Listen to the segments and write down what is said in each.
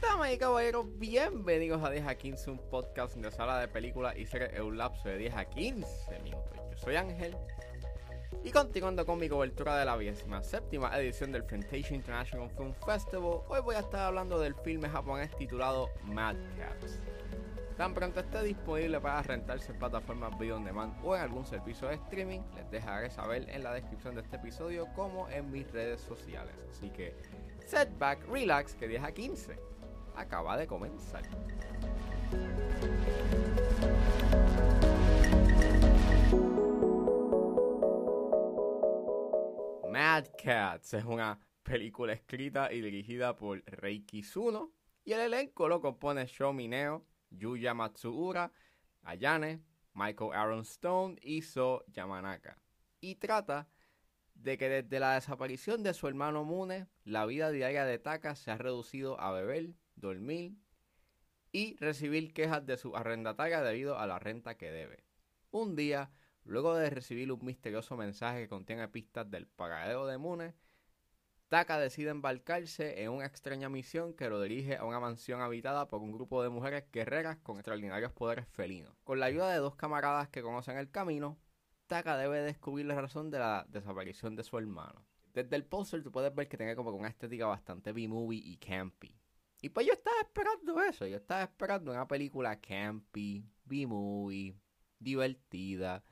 Damas y caballeros, bienvenidos a 10 a 15, un podcast de sala de películas y series en un lapso de 10 a 15 minutos. Yo soy Ángel y continuando con mi cobertura de la séptima edición del Fantasia International Film Festival, hoy voy a estar hablando del filme japonés titulado Mad Cats. Tan pronto esté disponible para rentarse en plataformas video on demand o en algún servicio de streaming, les dejaré saber en la descripción de este episodio como en mis redes sociales. Así que, setback, relax, que 10 a 15 acaba de comenzar. Mad Cats es una película escrita y dirigida por Reiki Suno y el elenco lo compone Sho Mineo, Yuya Matsuura, Ayane, Michael Aaron Stone y So Yamanaka. Y trata de que desde la desaparición de su hermano Mune, la vida diaria de Taka se ha reducido a beber, dormir y recibir quejas de su arrendataria debido a la renta que debe. Un día, luego de recibir un misterioso mensaje que contiene pistas del pagadero de Mune, Taka decide embarcarse en una extraña misión que lo dirige a una mansión habitada por un grupo de mujeres guerreras con extraordinarios poderes felinos. Con la ayuda de dos camaradas que conocen el camino, Taka debe descubrir la razón de la desaparición de su hermano. Desde el póster tú puedes ver que tiene como una estética bastante B-movie y campy. Y pues yo estaba esperando eso, yo estaba esperando una película campy, B-movie, divertida.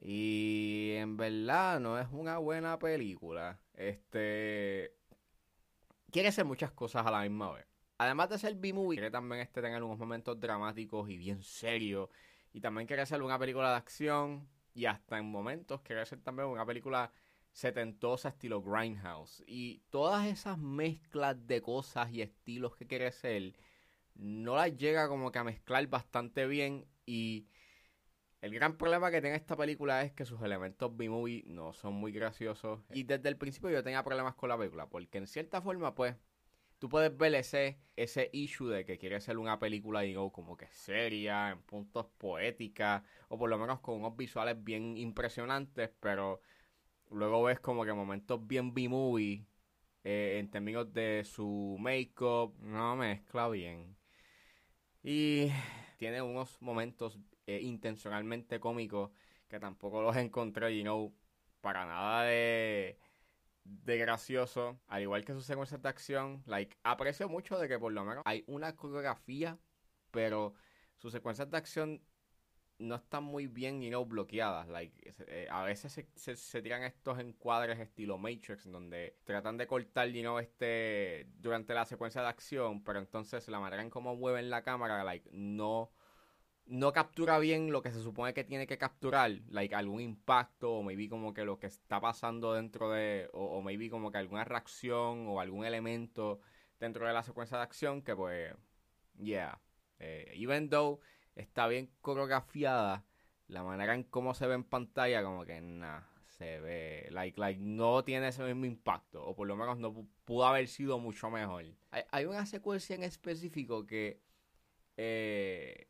Y en verdad no es una buena película. Este. Quiere hacer muchas cosas a la misma vez. Además de ser B-movie, quiere también este tener unos momentos dramáticos y bien serios. Y también quiere ser una película de acción. Y hasta en momentos quiere ser también una película setentosa estilo Grindhouse. Y todas esas mezclas de cosas y estilos que quiere ser, no las llega como que a mezclar bastante bien. Y el gran problema que tiene esta película es que sus elementos B-movie no son muy graciosos. Y desde el principio yo tenía problemas con la película, porque en cierta forma, pues, tú puedes ver ese, issue de que quiere ser una película, digo, como que seria, en puntos poética, o por lo menos con unos visuales bien impresionantes, pero luego ves como que momentos bien B-movie eh, en términos de su make-up, no mezcla bien. Y tiene unos momentos eh, intencionalmente cómicos que tampoco los encontré, you know, para nada de, de gracioso. Al igual que sus secuencias de acción, like, aprecio mucho de que por lo menos hay una coreografía, pero sus secuencias de acción no están muy bien, you know, bloqueadas. Like, eh, a veces se, se, tiran estos encuadres estilo Matrix, donde tratan de cortar, you know, este, durante la secuencia de acción, pero entonces la manera en cómo mueven la cámara, like, no no captura bien lo que se supone que tiene que capturar, like algún impacto o maybe como que lo que está pasando dentro de, o, maybe como que alguna reacción o algún elemento dentro de la secuencia de acción que pues, yeah, eh, even though está bien coreografiada, la manera en cómo se ve en pantalla como que nada, se ve, like, like, no tiene ese mismo impacto, o por lo menos no pudo haber sido mucho mejor. Hay, una secuencia en específico que... Eh,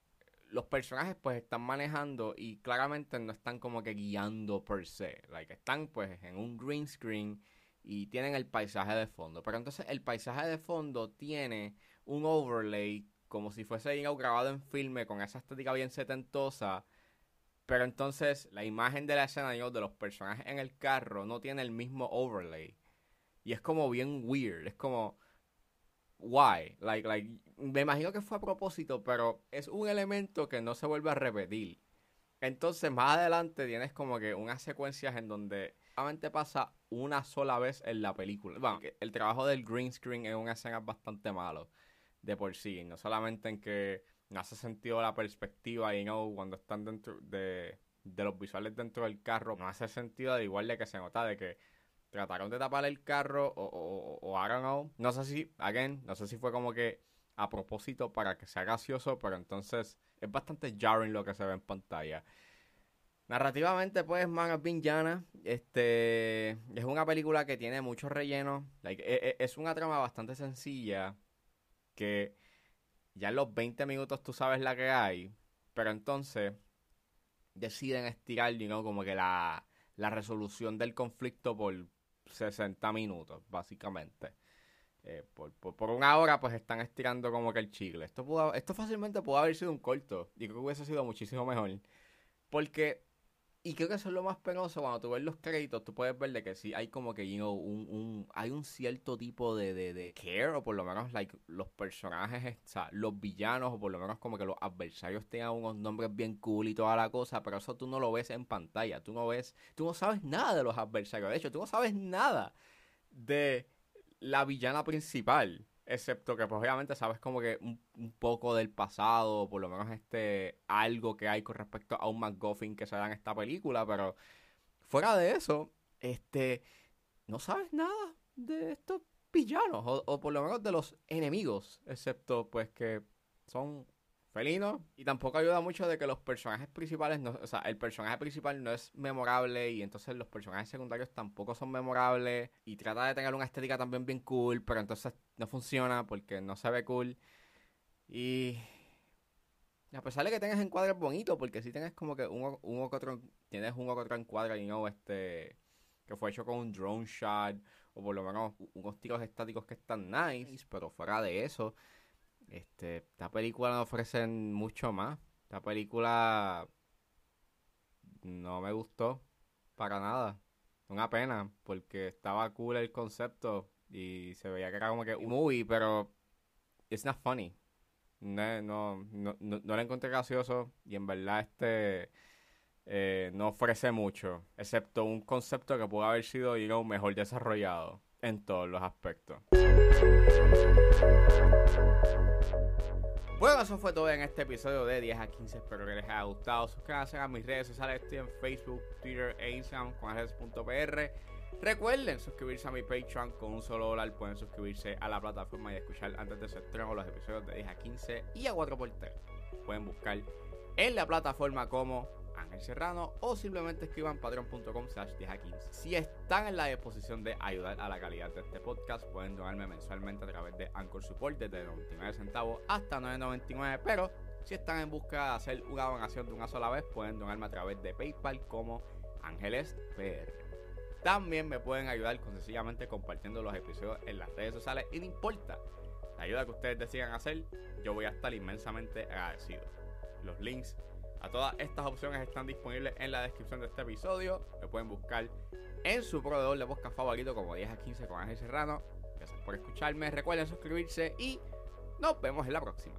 los personajes pues están manejando y claramente no están como que guiando per se. Like, están pues en un green screen y tienen el paisaje de fondo. Pero entonces el paisaje de fondo tiene un overlay como si fuese grabado en filme con esa estética bien setentosa. Pero entonces la imagen de la escena de los personajes en el carro no tiene el mismo overlay. Y es como bien weird. Es como why? Like, like, me imagino que fue a propósito, pero es un elemento que no se vuelve a repetir. Entonces, más adelante tienes como que unas secuencias en donde solamente pasa una sola vez en la película. El trabajo del green screen en una escena es bastante malo de por sí. No solamente en que no hace sentido la perspectiva y no cuando están dentro de, de los visuales dentro del carro, no hace sentido de igual de que se nota de que trataron de tapar el carro o, o, o. No sé si, again, no sé si fue como que a propósito para que sea gracioso, pero entonces es bastante jarring lo que se ve en pantalla. Narrativamente, pues, Man of llana. Este, es una película que tiene mucho relleno. Like, e, e, es, una trama bastante sencilla que ya en los 20 minutos tú sabes la que hay, pero entonces deciden estirar, you como que la, la resolución del conflicto por 60 minutos, básicamente. Eh, por, por, una hora, pues están estirando como que el chicle. Esto, pudo, esto fácilmente pudo haber sido un corto. Y creo que hubiese sido muchísimo mejor. Porque y creo que eso es lo más penoso cuando tú ves los créditos, tú puedes ver de que sí hay como que, you un, un, hay un cierto tipo de, de, care, o por lo menos, like, los personajes, o sea, los villanos, o por lo menos como que los adversarios tengan unos nombres bien cool y toda la cosa, pero eso tú no lo ves en pantalla, tú no ves, tú no sabes nada de los adversarios, de hecho, tú no sabes nada de la villana principal. Excepto que pues obviamente sabes como que un, poco del pasado, por lo menos este algo que hay con respecto a un McGuffin que se da en esta película, pero fuera de eso, este no sabes nada de estos villanos, o, o por lo menos de los enemigos, excepto pues que son felino. Y tampoco ayuda mucho de que los personajes principales, no, o sea, el personaje principal no es memorable y entonces los personajes secundarios tampoco son memorables. Y trata de tener una estética también bien cool, pero entonces no funciona porque no se ve cool. Y a pesar de que tengas encuadres bonitos, porque si tienes como que un un otro, tienes un otro encuadre y no este que fue hecho con un drone shot o por lo menos unos tiros estáticos que están nice, pero fuera de eso, este, esta película no ofrece mucho más. Esta película no me gustó para nada. Una pena, porque estaba cool el concepto y se veía que era como que un movie, pero it's not funny. No, no, no, no, lo encontré gracioso y en verdad este eh, no ofrece mucho, excepto un concepto que pudo haber sido you mejor desarrollado en todos los aspectos. Bueno, eso fue todo en este episodio de 10 a 15. Espero que les haya gustado. Suscríbanse a mis redes sociales. Estoy en Facebook, Twitter e Instagram con redes.pr. Recuerden suscribirse a mi Patreon con un solo dólar. Pueden suscribirse a la plataforma y escuchar antes de su estreno los episodios de 10 a 15 y a 4x3. Pueden buscar en la plataforma como Ángel Serrano o simplemente escriban patreon.com slash 10 Si están en la disposición de ayudar a la calidad de este podcast, pueden donarme mensualmente a través de Anchor Support desde 99 centavos hasta 9.99, pero si están en busca de hacer una donación de una sola vez, pueden donarme a través de PayPal como Ángeles PR. También me pueden ayudar con sencillamente compartiendo los episodios en las redes sociales y no importa la ayuda que ustedes decidan hacer, yo voy a estar inmensamente agradecido. Los links todas estas opciones están disponibles en la descripción de este episodio. Me pueden buscar en su proveedor de podcast favorito como 10 a 15 con Ángel Serrano. Gracias por escucharme. Recuerden suscribirse y nos vemos en la próxima.